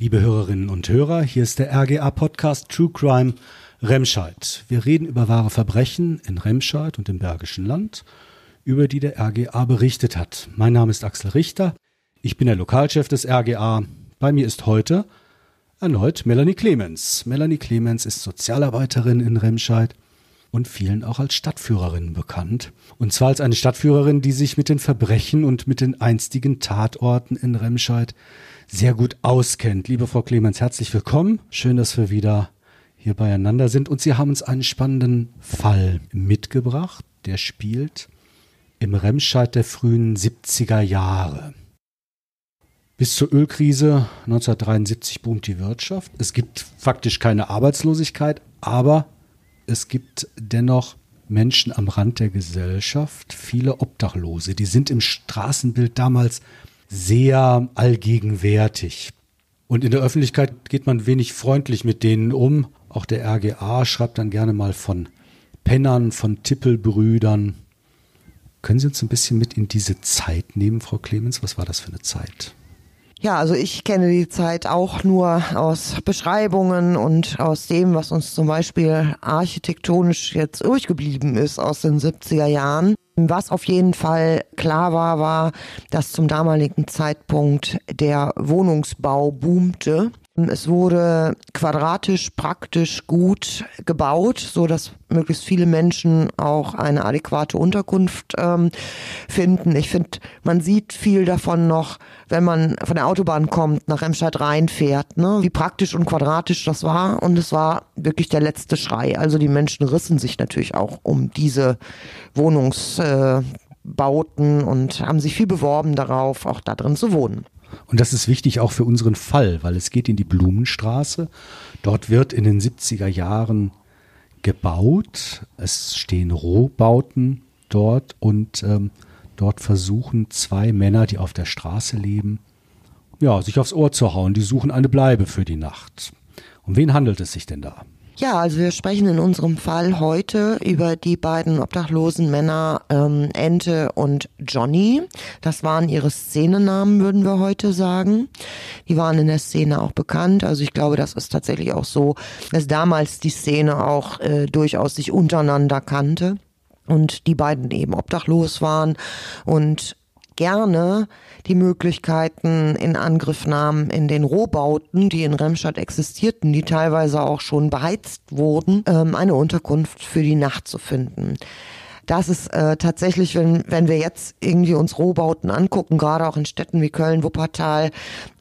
Liebe Hörerinnen und Hörer, hier ist der RGA-Podcast True Crime Remscheid. Wir reden über wahre Verbrechen in Remscheid und im Bergischen Land, über die der RGA berichtet hat. Mein Name ist Axel Richter, ich bin der Lokalchef des RGA. Bei mir ist heute erneut Melanie Clemens. Melanie Clemens ist Sozialarbeiterin in Remscheid und vielen auch als Stadtführerin bekannt. Und zwar als eine Stadtführerin, die sich mit den Verbrechen und mit den einstigen Tatorten in Remscheid sehr gut auskennt. Liebe Frau Clemens, herzlich willkommen. Schön, dass wir wieder hier beieinander sind. Und Sie haben uns einen spannenden Fall mitgebracht, der spielt im Remscheid der frühen 70er Jahre. Bis zur Ölkrise 1973 boomt die Wirtschaft. Es gibt faktisch keine Arbeitslosigkeit, aber es gibt dennoch Menschen am Rand der Gesellschaft, viele Obdachlose. Die sind im Straßenbild damals sehr allgegenwärtig. Und in der Öffentlichkeit geht man wenig freundlich mit denen um. Auch der RGA schreibt dann gerne mal von Pennern, von Tippelbrüdern. Können Sie uns ein bisschen mit in diese Zeit nehmen, Frau Clemens? Was war das für eine Zeit? Ja, also ich kenne die Zeit auch nur aus Beschreibungen und aus dem, was uns zum Beispiel architektonisch jetzt durchgeblieben ist aus den 70er Jahren. Was auf jeden Fall klar war, war, dass zum damaligen Zeitpunkt der Wohnungsbau boomte. Es wurde quadratisch praktisch gut gebaut, so dass möglichst viele Menschen auch eine adäquate Unterkunft ähm, finden. Ich finde, man sieht viel davon noch, wenn man von der Autobahn kommt, nach Remscheid reinfährt, ne? wie praktisch und quadratisch das war. Und es war wirklich der letzte Schrei. Also die Menschen rissen sich natürlich auch um diese Wohnungsbauten äh, und haben sich viel beworben darauf, auch da drin zu wohnen. Und das ist wichtig auch für unseren Fall, weil es geht in die Blumenstraße. Dort wird in den 70er Jahren gebaut. Es stehen Rohbauten dort und ähm, dort versuchen zwei Männer, die auf der Straße leben, ja, sich aufs Ohr zu hauen. Die suchen eine Bleibe für die Nacht. Um wen handelt es sich denn da? Ja, also wir sprechen in unserem Fall heute über die beiden obdachlosen Männer ähm, Ente und Johnny. Das waren ihre Szenenamen, würden wir heute sagen. Die waren in der Szene auch bekannt. Also ich glaube, das ist tatsächlich auch so, dass damals die Szene auch äh, durchaus sich untereinander kannte und die beiden eben obdachlos waren und gerne die Möglichkeiten in Angriff nahmen in den Rohbauten, die in Remstadt existierten, die teilweise auch schon beheizt wurden, ähm, eine Unterkunft für die Nacht zu finden das ist äh, tatsächlich, wenn, wenn wir jetzt irgendwie uns Rohbauten angucken, gerade auch in Städten wie Köln, Wuppertal,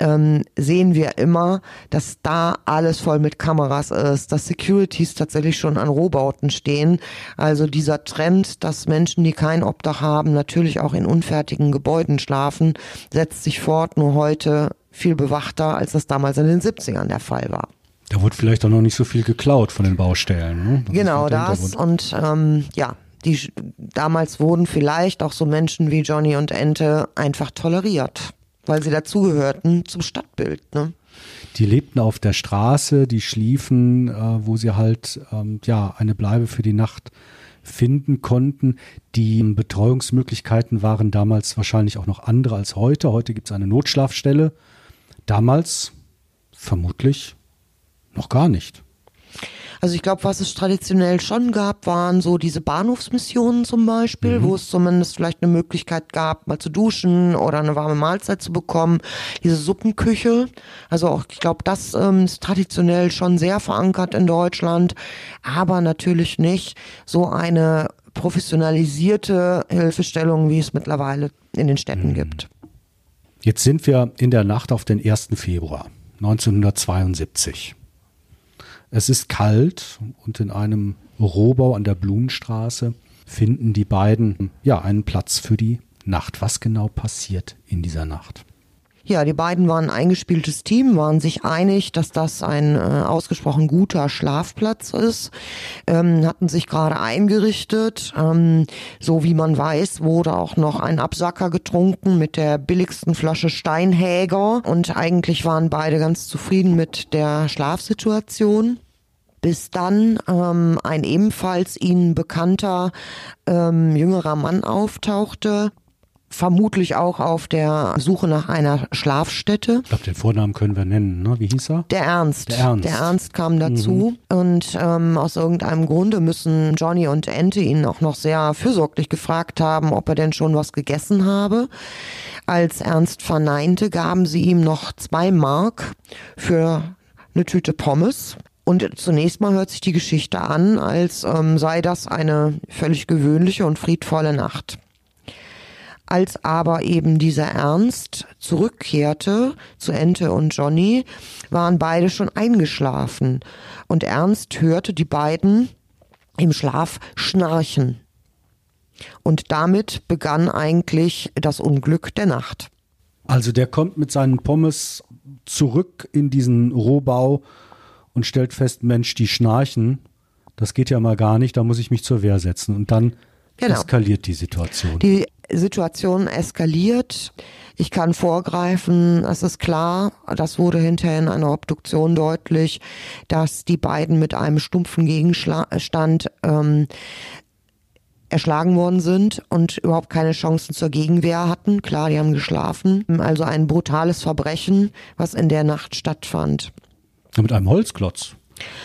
ähm, sehen wir immer, dass da alles voll mit Kameras ist, dass Securities tatsächlich schon an Rohbauten stehen. Also dieser Trend, dass Menschen, die kein Obdach haben, natürlich auch in unfertigen Gebäuden schlafen, setzt sich fort, nur heute viel bewachter, als das damals in den 70ern der Fall war. Da wurde vielleicht auch noch nicht so viel geklaut von den Baustellen. Ne? Genau das. Und ähm, ja, die damals wurden vielleicht auch so Menschen wie Johnny und Ente einfach toleriert, weil sie dazugehörten zum Stadtbild. Ne? Die lebten auf der Straße, die schliefen, äh, wo sie halt ähm, ja eine Bleibe für die Nacht finden konnten. Die Betreuungsmöglichkeiten waren damals wahrscheinlich auch noch andere als heute. Heute gibt es eine Notschlafstelle. Damals vermutlich noch gar nicht. Also ich glaube, was es traditionell schon gab, waren so diese Bahnhofsmissionen zum Beispiel, mhm. wo es zumindest vielleicht eine Möglichkeit gab, mal zu duschen oder eine warme Mahlzeit zu bekommen. Diese Suppenküche, also auch, ich glaube, das ähm, ist traditionell schon sehr verankert in Deutschland, aber natürlich nicht so eine professionalisierte Hilfestellung, wie es mittlerweile in den Städten mhm. gibt. Jetzt sind wir in der Nacht auf den 1. Februar 1972. Es ist kalt und in einem Rohbau an der Blumenstraße finden die beiden ja einen Platz für die Nacht. Was genau passiert in dieser Nacht? Ja, die beiden waren ein eingespieltes Team, waren sich einig, dass das ein äh, ausgesprochen guter Schlafplatz ist, ähm, hatten sich gerade eingerichtet. Ähm, so wie man weiß, wurde auch noch ein Absacker getrunken mit der billigsten Flasche Steinhäger und eigentlich waren beide ganz zufrieden mit der Schlafsituation bis dann ähm, ein ebenfalls ihnen bekannter ähm, jüngerer Mann auftauchte, vermutlich auch auf der Suche nach einer Schlafstätte. Ich glaube, den Vornamen können wir nennen, ne? Wie hieß er? Der Ernst. Der Ernst. Der Ernst kam dazu. Mhm. Und ähm, aus irgendeinem Grunde müssen Johnny und Ente ihn auch noch sehr fürsorglich gefragt haben, ob er denn schon was gegessen habe. Als Ernst verneinte, gaben sie ihm noch zwei Mark für eine Tüte Pommes. Und zunächst mal hört sich die Geschichte an, als ähm, sei das eine völlig gewöhnliche und friedvolle Nacht. Als aber eben dieser Ernst zurückkehrte zu Ente und Johnny, waren beide schon eingeschlafen. Und Ernst hörte die beiden im Schlaf schnarchen. Und damit begann eigentlich das Unglück der Nacht. Also der kommt mit seinen Pommes zurück in diesen Rohbau und stellt fest, Mensch, die schnarchen. Das geht ja mal gar nicht, da muss ich mich zur Wehr setzen. Und dann genau. eskaliert die Situation. Die Situation eskaliert. Ich kann vorgreifen, es ist klar, das wurde hinterher in einer Obduktion deutlich, dass die beiden mit einem stumpfen Gegenstand ähm, erschlagen worden sind und überhaupt keine Chancen zur Gegenwehr hatten. Klar, die haben geschlafen. Also ein brutales Verbrechen, was in der Nacht stattfand. Mit einem Holzklotz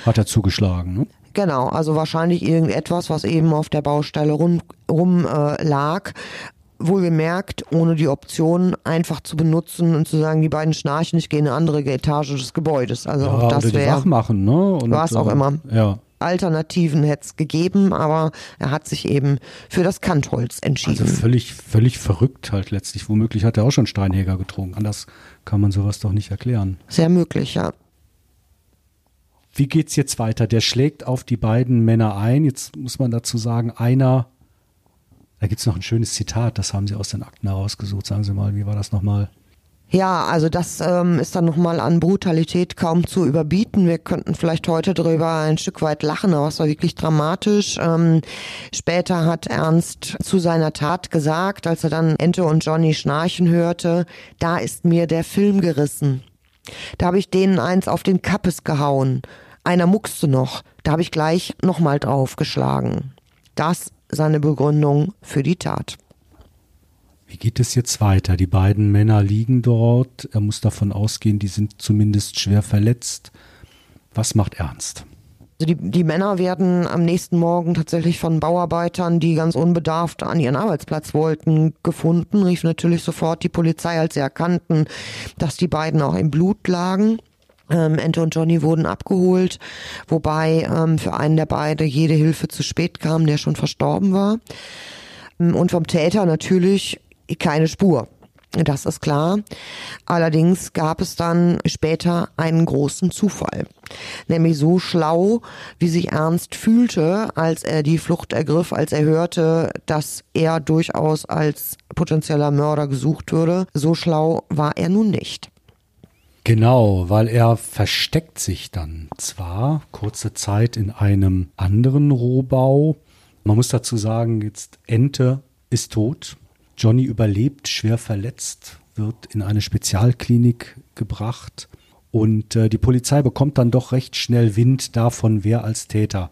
hat er zugeschlagen, ne? Genau, also wahrscheinlich irgendetwas, was eben auf der Baustelle rum, rum äh, lag. Wohlgemerkt, ohne die Option einfach zu benutzen und zu sagen, die beiden schnarchen, ich gehe in eine andere Etage des Gebäudes. Also ja, auch das wäre. machen, ne? Was auch äh, immer. Ja. Alternativen hätte es gegeben, aber er hat sich eben für das Kantholz entschieden. Also völlig, völlig verrückt halt letztlich. Womöglich hat er auch schon Steinhäger getrunken. Anders kann man sowas doch nicht erklären. Sehr möglich, ja. Wie geht's jetzt weiter? Der schlägt auf die beiden Männer ein. Jetzt muss man dazu sagen, einer, da gibt's noch ein schönes Zitat, das haben Sie aus den Akten herausgesucht. Sagen Sie mal, wie war das nochmal? Ja, also das ähm, ist dann nochmal an Brutalität kaum zu überbieten. Wir könnten vielleicht heute darüber ein Stück weit lachen, aber es war wirklich dramatisch. Ähm, später hat Ernst zu seiner Tat gesagt, als er dann Ente und Johnny schnarchen hörte, da ist mir der Film gerissen. Da habe ich denen eins auf den Kappes gehauen. Einer muckste noch, da habe ich gleich nochmal draufgeschlagen. Das seine Begründung für die Tat. Wie geht es jetzt weiter? Die beiden Männer liegen dort. Er muss davon ausgehen, die sind zumindest schwer verletzt. Was macht Ernst? Also die, die Männer werden am nächsten Morgen tatsächlich von Bauarbeitern, die ganz unbedarft an ihren Arbeitsplatz wollten, gefunden. Rief natürlich sofort die Polizei, als sie erkannten, dass die beiden auch im Blut lagen. Ähm, Ente und Johnny wurden abgeholt, wobei ähm, für einen der beiden jede Hilfe zu spät kam, der schon verstorben war. Ähm, und vom Täter natürlich keine Spur. Das ist klar. Allerdings gab es dann später einen großen Zufall. Nämlich so schlau, wie sich Ernst fühlte, als er die Flucht ergriff, als er hörte, dass er durchaus als potenzieller Mörder gesucht würde. So schlau war er nun nicht. Genau, weil er versteckt sich dann zwar kurze Zeit in einem anderen Rohbau. Man muss dazu sagen, jetzt Ente ist tot. Johnny überlebt, schwer verletzt, wird in eine Spezialklinik gebracht und äh, die Polizei bekommt dann doch recht schnell Wind davon, wer als Täter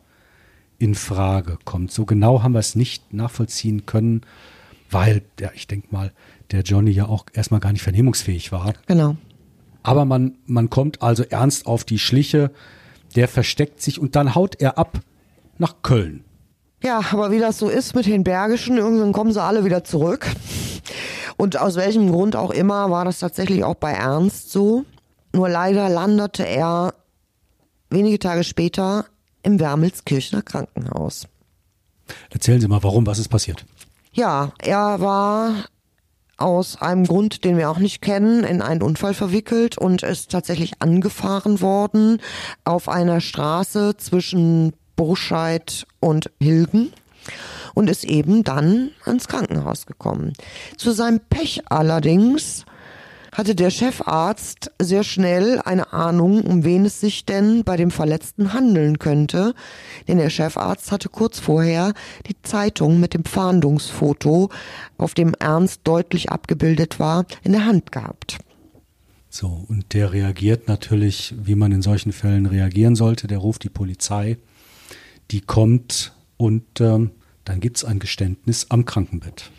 in Frage kommt. So genau haben wir es nicht nachvollziehen können, weil, ja, ich denke mal, der Johnny ja auch erstmal gar nicht vernehmungsfähig war. Genau. Aber man, man kommt also ernst auf die Schliche, der versteckt sich und dann haut er ab nach Köln. Ja, aber wie das so ist mit den Bergischen, irgendwann kommen sie alle wieder zurück. Und aus welchem Grund auch immer war das tatsächlich auch bei Ernst so. Nur leider landete er wenige Tage später im Wermelskirchener Krankenhaus. Erzählen Sie mal, warum, was ist passiert? Ja, er war aus einem Grund, den wir auch nicht kennen, in einen Unfall verwickelt und ist tatsächlich angefahren worden auf einer Straße zwischen Burscheid und Hilgen und ist eben dann ins Krankenhaus gekommen. Zu seinem Pech allerdings hatte der Chefarzt sehr schnell eine Ahnung, um wen es sich denn bei dem Verletzten handeln könnte, denn der Chefarzt hatte kurz vorher die Zeitung mit dem Fahndungsfoto, auf dem Ernst deutlich abgebildet war, in der Hand gehabt. So, und der reagiert natürlich, wie man in solchen Fällen reagieren sollte. Der ruft die Polizei, die kommt und ähm, dann gibt es ein Geständnis am Krankenbett.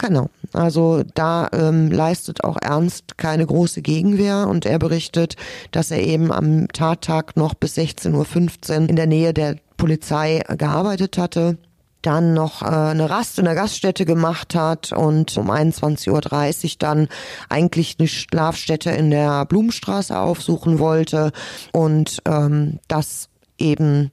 Genau. Also da ähm, leistet auch Ernst keine große Gegenwehr und er berichtet, dass er eben am Tattag noch bis 16.15 Uhr in der Nähe der Polizei gearbeitet hatte dann noch äh, eine Rast in der Gaststätte gemacht hat und um 21.30 Uhr dann eigentlich eine Schlafstätte in der Blumenstraße aufsuchen wollte und ähm, das eben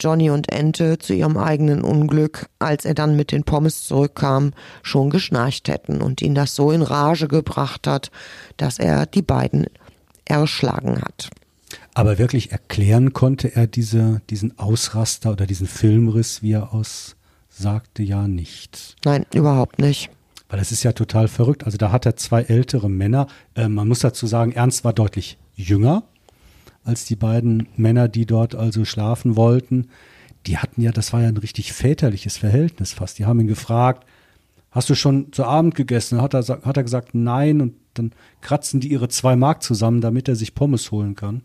Johnny und Ente zu ihrem eigenen Unglück, als er dann mit den Pommes zurückkam, schon geschnarcht hätten und ihn das so in Rage gebracht hat, dass er die beiden erschlagen hat. Aber wirklich erklären konnte er diese, diesen Ausraster oder diesen Filmriss, wie er aussagte, ja nicht. Nein, überhaupt nicht. Weil es ist ja total verrückt. Also da hat er zwei ältere Männer. Äh, man muss dazu sagen, Ernst war deutlich jünger als die beiden Männer, die dort also schlafen wollten, die hatten ja, das war ja ein richtig väterliches Verhältnis fast. Die haben ihn gefragt, hast du schon zu Abend gegessen? Hat er, hat er gesagt, nein. Und dann kratzen die ihre zwei Mark zusammen, damit er sich Pommes holen kann.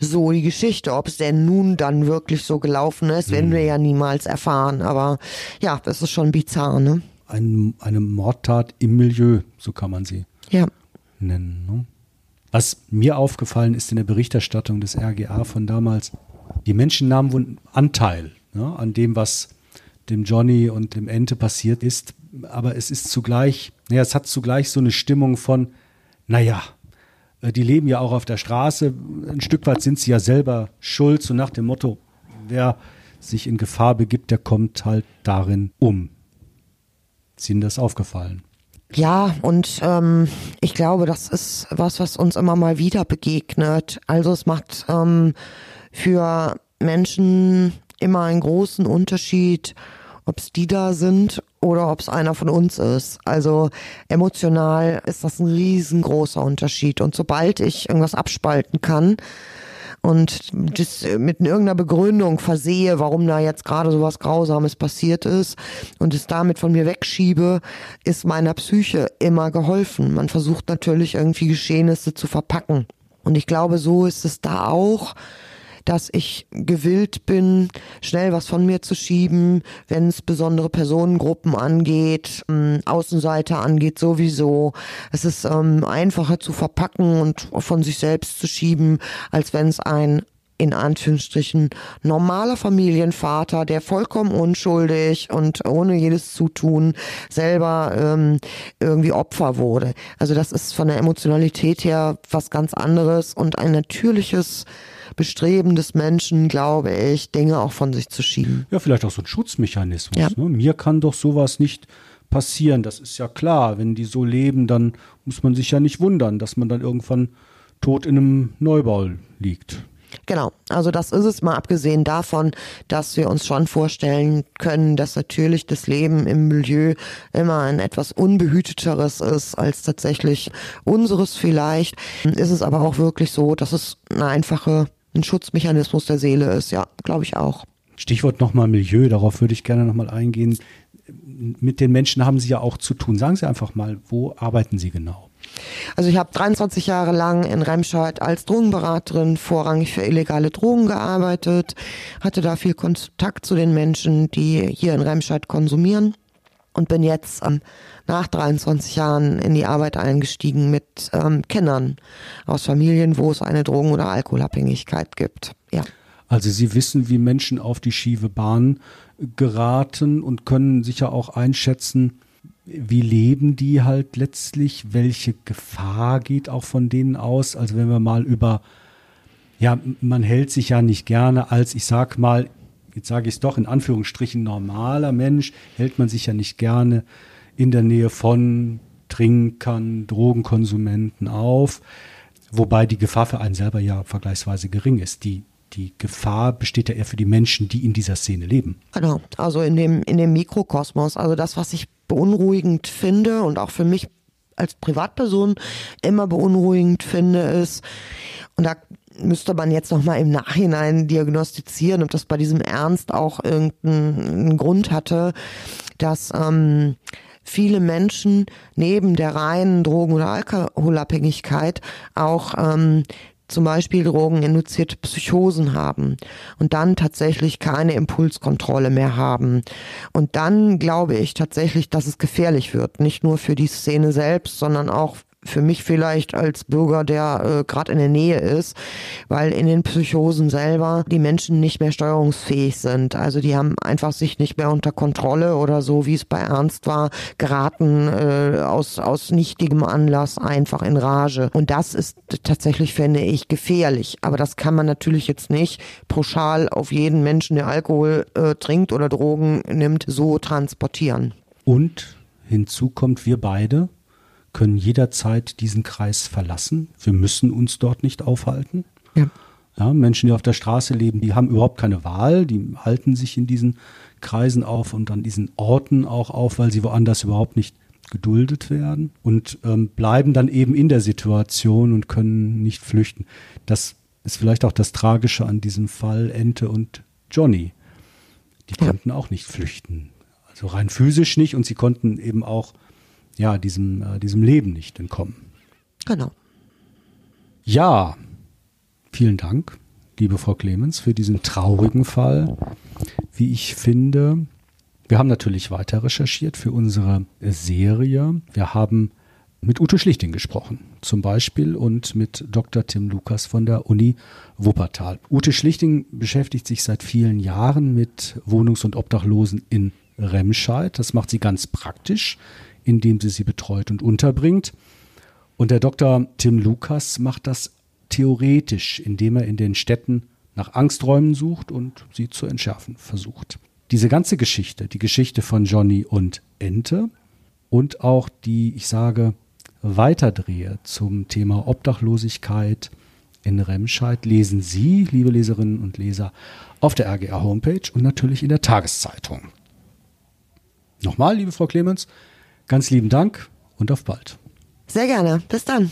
So die Geschichte, ob es denn nun dann wirklich so gelaufen ist, werden hm. wir ja niemals erfahren. Aber ja, das ist schon bizarr, ne? Ein, eine Mordtat im Milieu, so kann man sie ja. nennen. Ne? Was mir aufgefallen ist in der Berichterstattung des RGA von damals, die Menschen nahmen Anteil ne, an dem, was dem Johnny und dem Ente passiert ist. Aber es ist zugleich, naja, es hat zugleich so eine Stimmung von, naja, äh, die leben ja auch auf der Straße. Ein Stück weit sind sie ja selber schuld, so nach dem Motto, wer sich in Gefahr begibt, der kommt halt darin um. Ihnen das aufgefallen? Ja, und ähm, ich glaube, das ist was, was uns immer mal wieder begegnet. Also es macht ähm, für Menschen immer einen großen Unterschied, ob es die da sind oder ob es einer von uns ist. Also emotional ist das ein riesengroßer Unterschied. Und sobald ich irgendwas abspalten kann, und das mit irgendeiner Begründung versehe, warum da jetzt gerade sowas Grausames passiert ist und es damit von mir wegschiebe, ist meiner Psyche immer geholfen. Man versucht natürlich irgendwie Geschehnisse zu verpacken. Und ich glaube, so ist es da auch dass ich gewillt bin, schnell was von mir zu schieben, wenn es besondere Personengruppen angeht, ähm, Außenseiter angeht sowieso. Es ist ähm, einfacher zu verpacken und von sich selbst zu schieben, als wenn es ein in Anführungsstrichen normaler Familienvater, der vollkommen unschuldig und ohne jedes Zutun selber ähm, irgendwie Opfer wurde. Also das ist von der Emotionalität her was ganz anderes und ein natürliches Bestreben des Menschen, glaube ich, Dinge auch von sich zu schieben. Ja, vielleicht auch so ein Schutzmechanismus. Ja. Ne? Mir kann doch sowas nicht passieren. Das ist ja klar. Wenn die so leben, dann muss man sich ja nicht wundern, dass man dann irgendwann tot in einem Neubau liegt. Genau, also das ist es mal abgesehen davon, dass wir uns schon vorstellen können, dass natürlich das Leben im Milieu immer ein etwas unbehüteteres ist als tatsächlich unseres vielleicht. Ist es aber auch wirklich so, dass es eine einfache ein Schutzmechanismus der Seele ist. Ja, glaube ich auch. Stichwort nochmal Milieu, darauf würde ich gerne nochmal eingehen. Mit den Menschen haben Sie ja auch zu tun. Sagen Sie einfach mal, wo arbeiten Sie genau? Also ich habe 23 Jahre lang in Remscheid als Drogenberaterin vorrangig für illegale Drogen gearbeitet, hatte da viel Kontakt zu den Menschen, die hier in Remscheid konsumieren und bin jetzt ähm, nach 23 Jahren in die Arbeit eingestiegen mit ähm, Kennern aus Familien, wo es eine Drogen- oder Alkoholabhängigkeit gibt. Ja. Also Sie wissen, wie Menschen auf die schiefe Bahn geraten und können sicher auch einschätzen, wie leben die halt letztlich, welche Gefahr geht auch von denen aus. Also wenn wir mal über, ja, man hält sich ja nicht gerne als, ich sag mal, jetzt sage ich es doch in Anführungsstrichen, normaler Mensch, hält man sich ja nicht gerne in der Nähe von Trinkern, Drogenkonsumenten auf, wobei die Gefahr für einen selber ja vergleichsweise gering ist. Die, die Gefahr besteht ja eher für die Menschen, die in dieser Szene leben. Genau, also in dem, in dem Mikrokosmos. Also das, was ich beunruhigend finde und auch für mich als Privatperson immer beunruhigend finde, ist, und da müsste man jetzt noch mal im Nachhinein diagnostizieren, ob das bei diesem Ernst auch irgendeinen Grund hatte, dass ähm, viele Menschen neben der reinen Drogen- oder Alkoholabhängigkeit auch ähm, zum Beispiel drogeninduzierte Psychosen haben und dann tatsächlich keine Impulskontrolle mehr haben. Und dann glaube ich tatsächlich, dass es gefährlich wird. Nicht nur für die Szene selbst, sondern auch für mich vielleicht als Bürger, der äh, gerade in der Nähe ist, weil in den Psychosen selber die Menschen nicht mehr steuerungsfähig sind. Also die haben einfach sich nicht mehr unter Kontrolle oder so, wie es bei Ernst war, geraten äh, aus, aus nichtigem Anlass einfach in Rage. Und das ist tatsächlich, finde ich, gefährlich. Aber das kann man natürlich jetzt nicht pauschal auf jeden Menschen, der Alkohol äh, trinkt oder Drogen nimmt, so transportieren. Und hinzu kommt, wir beide können jederzeit diesen Kreis verlassen. Wir müssen uns dort nicht aufhalten. Ja. Ja, Menschen, die auf der Straße leben, die haben überhaupt keine Wahl, die halten sich in diesen Kreisen auf und an diesen Orten auch auf, weil sie woanders überhaupt nicht geduldet werden und ähm, bleiben dann eben in der Situation und können nicht flüchten. Das ist vielleicht auch das Tragische an diesem Fall Ente und Johnny. Die konnten auch nicht flüchten. Also rein physisch nicht und sie konnten eben auch ja, diesem, äh, diesem Leben nicht entkommen. Genau. Ja, vielen Dank, liebe Frau Clemens, für diesen traurigen Fall. Wie ich finde, wir haben natürlich weiter recherchiert für unsere Serie. Wir haben mit Ute Schlichting gesprochen, zum Beispiel, und mit Dr. Tim Lukas von der Uni Wuppertal. Ute Schlichting beschäftigt sich seit vielen Jahren mit Wohnungs- und Obdachlosen in Remscheid. Das macht sie ganz praktisch indem sie sie betreut und unterbringt. Und der Dr. Tim Lukas macht das theoretisch, indem er in den Städten nach Angsträumen sucht und sie zu entschärfen versucht. Diese ganze Geschichte, die Geschichte von Johnny und Ente und auch die, ich sage, Weiterdrehe zum Thema Obdachlosigkeit in Remscheid lesen Sie, liebe Leserinnen und Leser, auf der RGR Homepage und natürlich in der Tageszeitung. Nochmal, liebe Frau Clemens, Ganz lieben Dank und auf bald. Sehr gerne. Bis dann.